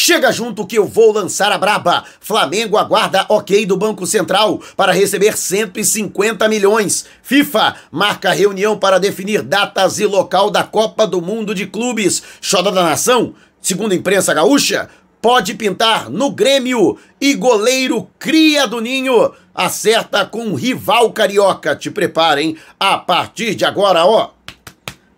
Chega junto que eu vou lançar a braba. Flamengo aguarda ok do Banco Central para receber 150 milhões. FIFA marca reunião para definir datas e local da Copa do Mundo de Clubes. Xoda da Nação, segundo a imprensa gaúcha, pode pintar no Grêmio e goleiro cria do Ninho acerta com um rival carioca. Te preparem a partir de agora, ó.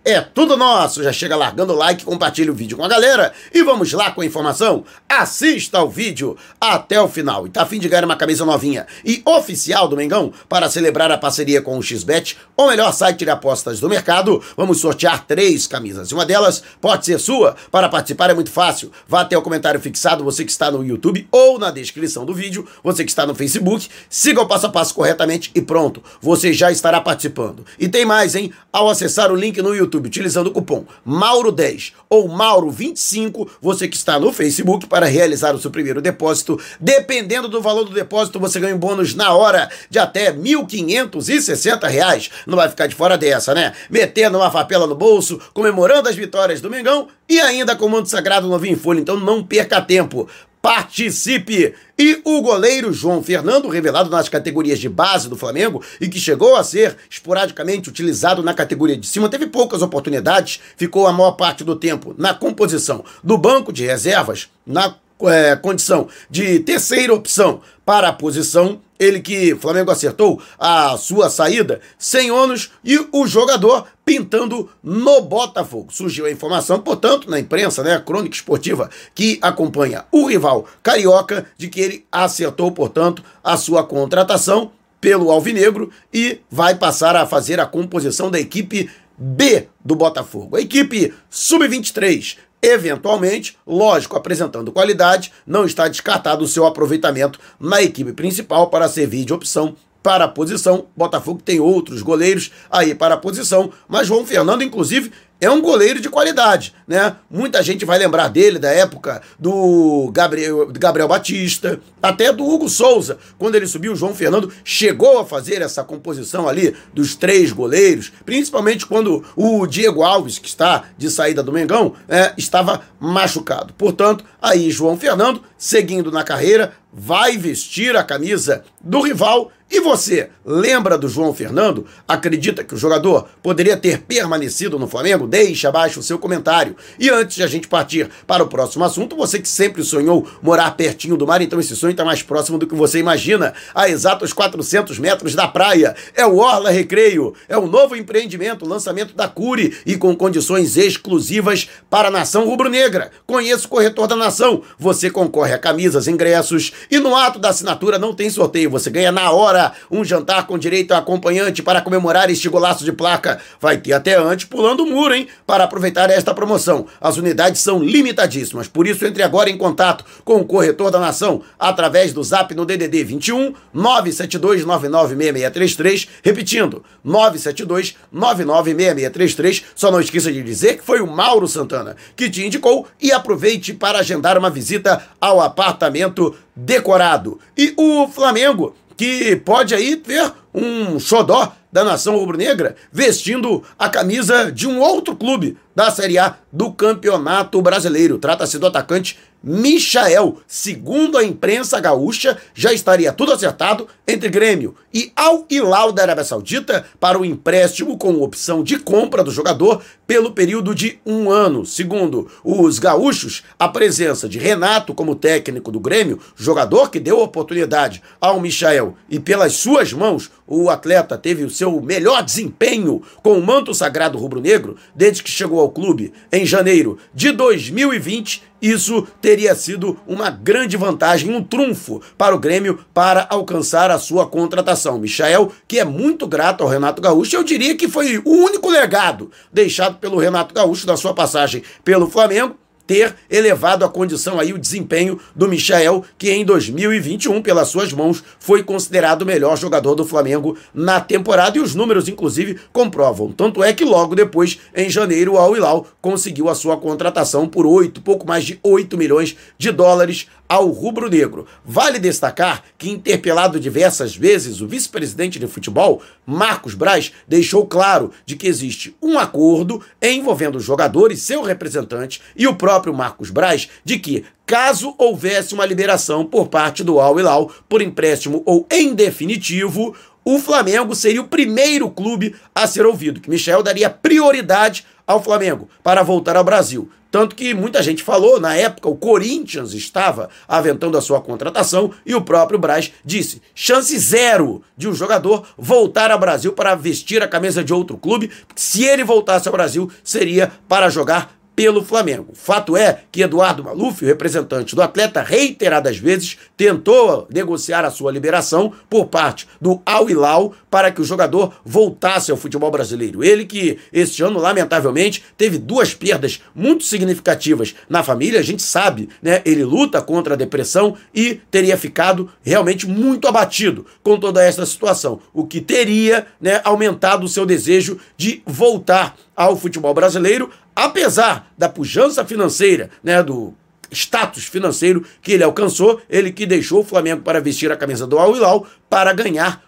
É tudo nosso. Já chega largando o like, compartilha o vídeo com a galera e vamos lá com a informação. Assista ao vídeo até o final. E tá afim de ganhar uma camisa novinha e oficial do Mengão para celebrar a parceria com o XBET, o melhor site de apostas do mercado. Vamos sortear três camisas. Uma delas pode ser sua. Para participar é muito fácil. Vá até o comentário fixado, você que está no YouTube ou na descrição do vídeo, você que está no Facebook. Siga o passo a passo corretamente e pronto. Você já estará participando. E tem mais, hein? Ao acessar o link no YouTube YouTube utilizando o cupom Mauro10 ou Mauro25, você que está no Facebook para realizar o seu primeiro depósito. Dependendo do valor do depósito, você ganha um bônus na hora de até R$ 1.560. Não vai ficar de fora dessa, né? Metendo uma papela no bolso, comemorando as vitórias do Mengão e ainda com o manto sagrado novinho em folha. Então não perca tempo participe! E o goleiro João Fernando, revelado nas categorias de base do Flamengo e que chegou a ser esporadicamente utilizado na categoria de cima, teve poucas oportunidades, ficou a maior parte do tempo na composição do banco de reservas, na é, condição de terceira opção para a posição ele que Flamengo acertou a sua saída sem ônus e o jogador pintando no Botafogo. Surgiu a informação, portanto, na imprensa, né, crônica esportiva que acompanha o rival carioca, de que ele acertou, portanto, a sua contratação pelo Alvinegro e vai passar a fazer a composição da equipe B do Botafogo. A equipe sub-23 Eventualmente, lógico, apresentando qualidade, não está descartado o seu aproveitamento na equipe principal para servir de opção para a posição. Botafogo tem outros goleiros aí para a posição, mas João Fernando, inclusive, é um goleiro de qualidade, né? Muita gente vai lembrar dele da época do Gabriel, Gabriel Batista, até do Hugo Souza, quando ele subiu, o João Fernando chegou a fazer essa composição ali dos três goleiros, principalmente quando o Diego Alves, que está de saída do Mengão, é, estava machucado. Portanto, aí João Fernando, seguindo na carreira, vai vestir a camisa do rival. E você, lembra do João Fernando? Acredita que o jogador poderia ter permanecido no Flamengo? Deixe abaixo o seu comentário. E antes de a gente partir para o próximo assunto, você que sempre sonhou morar pertinho do mar, então esse sonho está mais próximo do que você imagina. A exatos 400 metros da praia. É o Orla Recreio. É o novo empreendimento, lançamento da Cure e com condições exclusivas para a nação rubro-negra. Conheça o corretor da nação. Você concorre a camisas, ingressos e no ato da assinatura não tem sorteio, você ganha na hora um jantar com direito a acompanhante para comemorar este golaço de placa. Vai ter até antes pulando o muro, hein? Para aproveitar esta promoção. As unidades são limitadíssimas, por isso entre agora em contato com o corretor da nação através do zap no DDD 21 972 996633, repetindo, 972 996633. Só não esqueça de dizer que foi o Mauro Santana que te indicou e aproveite para agendar uma visita ao apartamento decorado. E o Flamengo, que pode aí ter um xodó da nação rubro-negra vestindo a camisa de um outro clube da Série A do Campeonato Brasileiro. Trata-se do atacante Michael. Segundo a imprensa gaúcha, já estaria tudo acertado entre Grêmio e Al Hilal da Arábia Saudita para o empréstimo com opção de compra do jogador pelo período de um ano. Segundo os gaúchos, a presença de Renato como técnico do Grêmio, jogador que deu oportunidade ao Michael e pelas suas mãos o atleta teve o seu melhor desempenho com o manto sagrado rubro-negro desde que chegou ao clube em janeiro de 2020 isso teria sido uma grande vantagem, um trunfo para o Grêmio para alcançar a sua contratação. Michael, que é muito grato ao Renato Gaúcho, eu diria que foi o único legado deixado pelo Renato Gaúcho da sua passagem pelo Flamengo ter elevado a condição aí o desempenho do Michael, que em 2021, pelas suas mãos, foi considerado o melhor jogador do Flamengo na temporada e os números, inclusive, comprovam. Tanto é que logo depois, em janeiro, o Al Hilal conseguiu a sua contratação por 8, pouco mais de 8 milhões de dólares ao rubro-negro. Vale destacar que, interpelado diversas vezes, o vice-presidente de futebol, Marcos Braz, deixou claro de que existe um acordo envolvendo o jogador e seu representante e o próprio Marcos Braz de que caso houvesse uma liberação por parte do Al Hilal por empréstimo ou em definitivo, o Flamengo seria o primeiro clube a ser ouvido, que Michel daria prioridade ao Flamengo para voltar ao Brasil. Tanto que muita gente falou, na época o Corinthians estava aventando a sua contratação e o próprio Braz disse: chance zero de um jogador voltar ao Brasil para vestir a camisa de outro clube. Se ele voltasse ao Brasil, seria para jogar pelo Flamengo. Fato é que Eduardo Maluf, o representante do atleta, reiteradas vezes tentou negociar a sua liberação por parte do Al Hilal para que o jogador voltasse ao futebol brasileiro. Ele que este ano, lamentavelmente, teve duas perdas muito significativas na família, a gente sabe, né? Ele luta contra a depressão e teria ficado realmente muito abatido com toda essa situação, o que teria, né, aumentado o seu desejo de voltar ao futebol brasileiro, apesar da pujança financeira, né, do status financeiro que ele alcançou, ele que deixou o Flamengo para vestir a camisa do Al Hilal para ganhar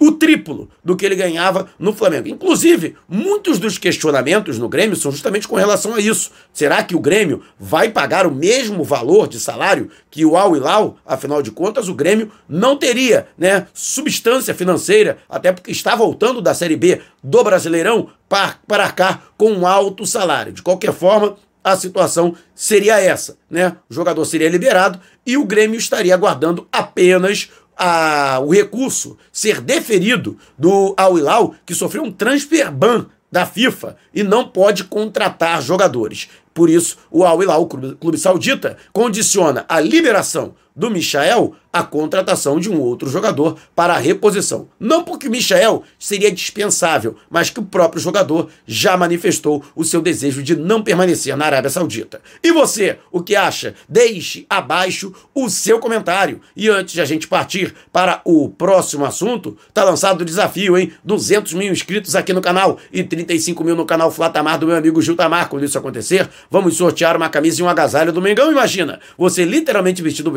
o triplo do que ele ganhava no Flamengo. Inclusive, muitos dos questionamentos no Grêmio são justamente com relação a isso. Será que o Grêmio vai pagar o mesmo valor de salário que o Al Hilal? Afinal de contas, o Grêmio não teria, né, substância financeira, até porque está voltando da Série B do Brasileirão para, para cá com um alto salário. De qualquer forma, a situação seria essa, né? O jogador seria liberado e o Grêmio estaria aguardando apenas a, o recurso ser deferido do Al Hilal, que sofreu um transfer ban da FIFA e não pode contratar jogadores. Por isso, o Al Hilal, clube saudita, condiciona a liberação do Michael a contratação de um outro jogador para a reposição. Não porque o Michael seria dispensável, mas que o próprio jogador já manifestou o seu desejo de não permanecer na Arábia Saudita. E você, o que acha? Deixe abaixo o seu comentário. E antes de a gente partir para o próximo assunto, tá lançado o desafio, hein? 200 mil inscritos aqui no canal e 35 mil no canal Flatamar do meu amigo Gil Tamar. Quando isso acontecer, vamos sortear uma camisa e um agasalho do Mengão. Imagina, você literalmente vestido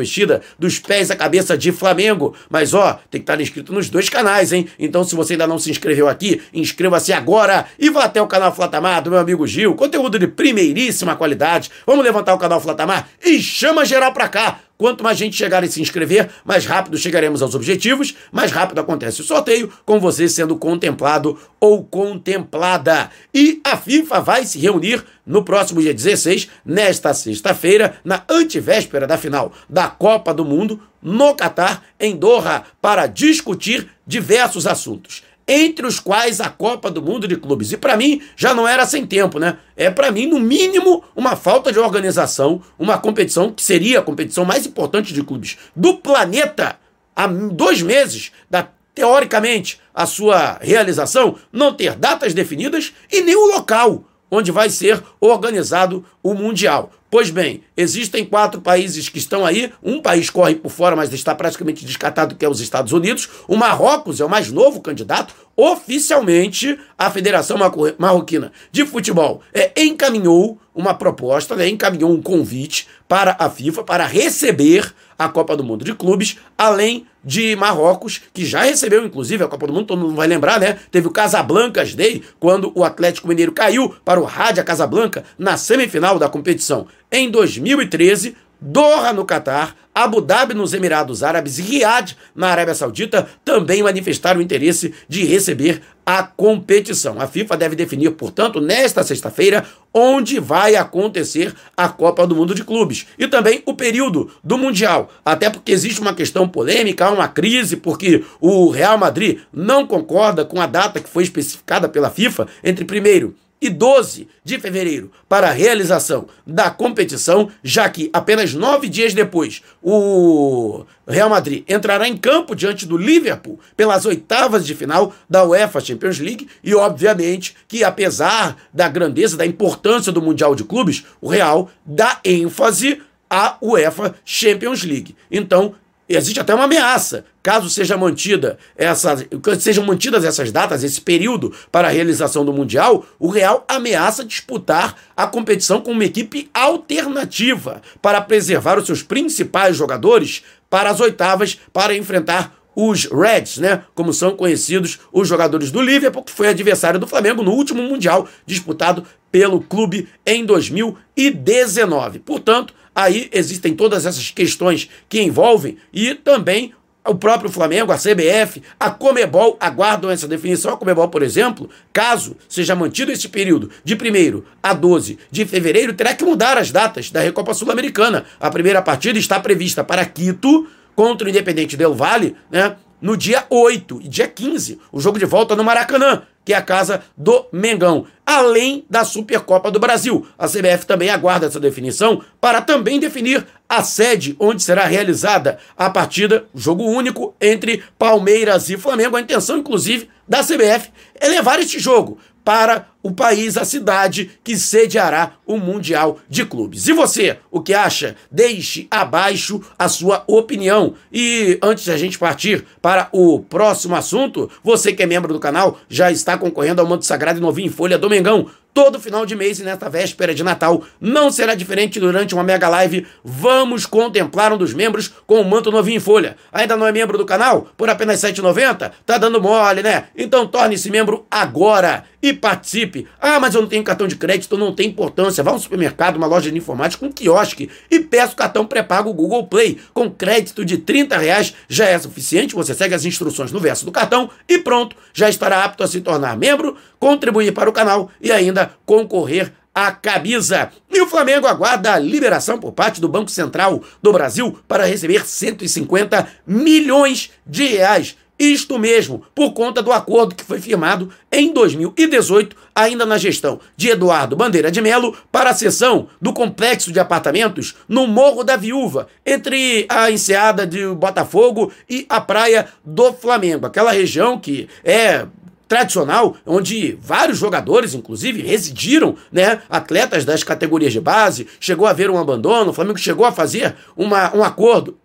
dos pés à cabeça de Flamengo. Mas ó, tem que estar inscrito nos dois canais, hein? Então se você ainda não se inscreveu aqui, inscreva-se agora e vá até o canal Flatamar do meu amigo Gil. Conteúdo de primeiríssima qualidade. Vamos levantar o canal Flatamar e chama geral pra cá. Quanto mais gente chegar e se inscrever, mais rápido chegaremos aos objetivos, mais rápido acontece o sorteio, com você sendo contemplado ou contemplada. E a FIFA vai se reunir no próximo dia 16, nesta sexta-feira, na antevéspera da final da Copa do Mundo, no Catar, em Doha, para discutir diversos assuntos entre os quais a Copa do Mundo de Clubes. E para mim já não era sem tempo, né? É para mim no mínimo uma falta de organização, uma competição que seria a competição mais importante de clubes do planeta há dois meses da teoricamente a sua realização, não ter datas definidas e nem o local onde vai ser organizado o Mundial. Pois bem, existem quatro países que estão aí. Um país corre por fora, mas está praticamente descartado, que é os Estados Unidos. O Marrocos é o mais novo candidato. Oficialmente, a Federação Marroquina de Futebol é, encaminhou uma proposta, né, encaminhou um convite para a FIFA para receber a Copa do Mundo de Clubes, além de Marrocos, que já recebeu, inclusive, a Copa do Mundo, todo mundo vai lembrar, né? Teve o Casablancas Day, quando o Atlético Mineiro caiu para o Rádia Casablanca na semifinal da competição. Em 2013, Doha no Catar, Abu Dhabi nos Emirados Árabes e Riad na Arábia Saudita também manifestaram interesse de receber a competição. A FIFA deve definir, portanto, nesta sexta-feira, onde vai acontecer a Copa do Mundo de Clubes e também o período do Mundial. Até porque existe uma questão polêmica, uma crise, porque o Real Madrid não concorda com a data que foi especificada pela FIFA entre primeiro e 12 de fevereiro para a realização da competição, já que apenas nove dias depois o Real Madrid entrará em campo diante do Liverpool pelas oitavas de final da UEFA Champions League e, obviamente, que apesar da grandeza, da importância do Mundial de Clubes, o Real dá ênfase à UEFA Champions League. Então, existe até uma ameaça, caso seja mantida essa, sejam mantidas essas datas, esse período para a realização do Mundial, o Real ameaça disputar a competição com uma equipe alternativa para preservar os seus principais jogadores para as oitavas para enfrentar os Reds, né? Como são conhecidos os jogadores do Liverpool, que foi adversário do Flamengo no último Mundial disputado pelo clube em 2019. Portanto, aí existem todas essas questões que envolvem e também o próprio Flamengo, a CBF, a Comebol aguardam essa definição. A Comebol, por exemplo, caso seja mantido esse período de 1 a 12 de fevereiro, terá que mudar as datas da Recopa Sul-Americana. A primeira partida está prevista para Quito, contra o Independente Del Vale, né? No dia 8 e dia 15, o jogo de volta no Maracanã, que é a casa do Mengão, além da Supercopa do Brasil. A CBF também aguarda essa definição para também definir a sede onde será realizada a partida, jogo único entre Palmeiras e Flamengo. A intenção, inclusive, da CBF é levar este jogo para o país, a cidade que sediará o Mundial de Clubes. E você, o que acha? Deixe abaixo a sua opinião. E antes de a gente partir para o próximo assunto, você que é membro do canal já está concorrendo ao manto sagrado e novinho em folha do Mengão todo final de mês e nesta véspera de Natal. Não será diferente durante uma mega live. Vamos contemplar um dos membros com o manto novinho em folha. Ainda não é membro do canal? Por apenas R$ 7,90? Tá dando mole, né? Então torne-se membro agora e participe. Ah, mas eu não tenho cartão de crédito, não tem importância. Vá ao supermercado, uma loja de informática, um quiosque e peça o cartão pré-pago Google Play. Com crédito de 30 reais já é suficiente. Você segue as instruções no verso do cartão e pronto, já estará apto a se tornar membro, contribuir para o canal e ainda concorrer à camisa. E o Flamengo aguarda a liberação por parte do Banco Central do Brasil para receber 150 milhões de reais isto mesmo, por conta do acordo que foi firmado em 2018, ainda na gestão de Eduardo Bandeira de Melo, para a cessão do complexo de apartamentos no Morro da Viúva, entre a enseada de Botafogo e a praia do Flamengo. Aquela região que é tradicional, onde vários jogadores, inclusive, residiram, né? Atletas das categorias de base, chegou a haver um abandono, o Flamengo chegou a fazer uma, um acordo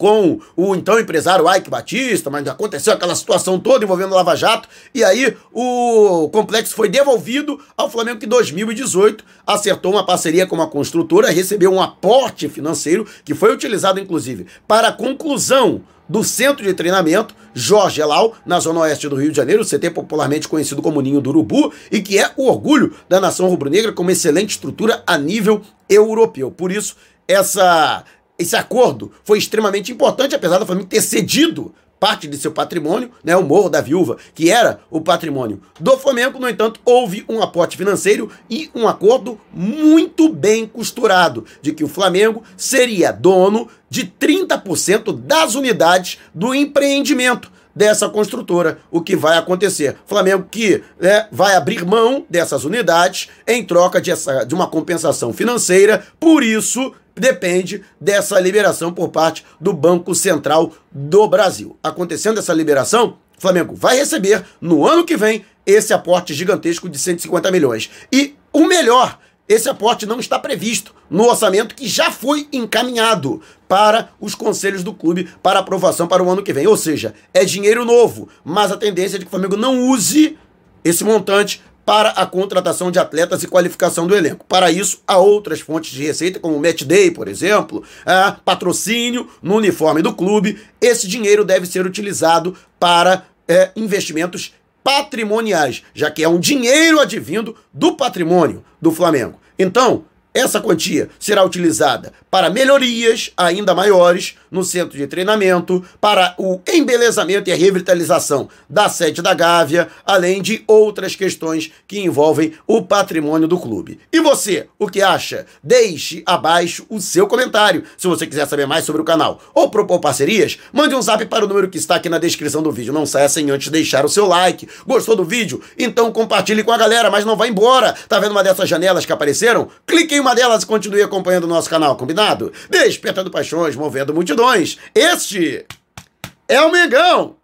com o então empresário Ike Batista, mas aconteceu aquela situação toda envolvendo o Lava Jato, e aí o complexo foi devolvido ao Flamengo que em 2018 acertou uma parceria com uma construtora, recebeu um aporte financeiro que foi utilizado inclusive para a conclusão do centro de treinamento Jorge Elal, na zona oeste do Rio de Janeiro, CT popularmente conhecido como Ninho do Urubu, e que é o orgulho da nação rubro-negra com uma excelente estrutura a nível europeu. Por isso, essa esse acordo foi extremamente importante, apesar da família ter cedido parte de seu patrimônio, né, o Morro da Viúva, que era o patrimônio do Flamengo. No entanto, houve um aporte financeiro e um acordo muito bem costurado de que o Flamengo seria dono de 30% das unidades do empreendimento dessa construtora, o que vai acontecer. Flamengo que né, vai abrir mão dessas unidades em troca de, essa, de uma compensação financeira, por isso depende dessa liberação por parte do Banco Central do Brasil. Acontecendo essa liberação, Flamengo vai receber no ano que vem esse aporte gigantesco de 150 milhões. E o melhor, esse aporte não está previsto no orçamento que já foi encaminhado para os conselhos do clube para aprovação para o ano que vem. Ou seja, é dinheiro novo, mas a tendência é de que o Flamengo não use esse montante para a contratação de atletas e qualificação do elenco. Para isso, há outras fontes de receita, como o Match Day, por exemplo, é, patrocínio no uniforme do clube. Esse dinheiro deve ser utilizado para é, investimentos patrimoniais, já que é um dinheiro advindo do patrimônio do Flamengo. Então, essa quantia será utilizada para melhorias ainda maiores no centro de treinamento, para o embelezamento e a revitalização da sede da Gávea, além de outras questões que envolvem o patrimônio do clube. E você, o que acha? Deixe abaixo o seu comentário. Se você quiser saber mais sobre o canal ou propor parcerias, mande um zap para o número que está aqui na descrição do vídeo. Não saia sem antes deixar o seu like. Gostou do vídeo? Então compartilhe com a galera, mas não vá embora. Tá vendo uma dessas janelas que apareceram? Clique em uma delas continue acompanhando o nosso canal, combinado? Despertando paixões, movendo multidões. Este é o Mengão!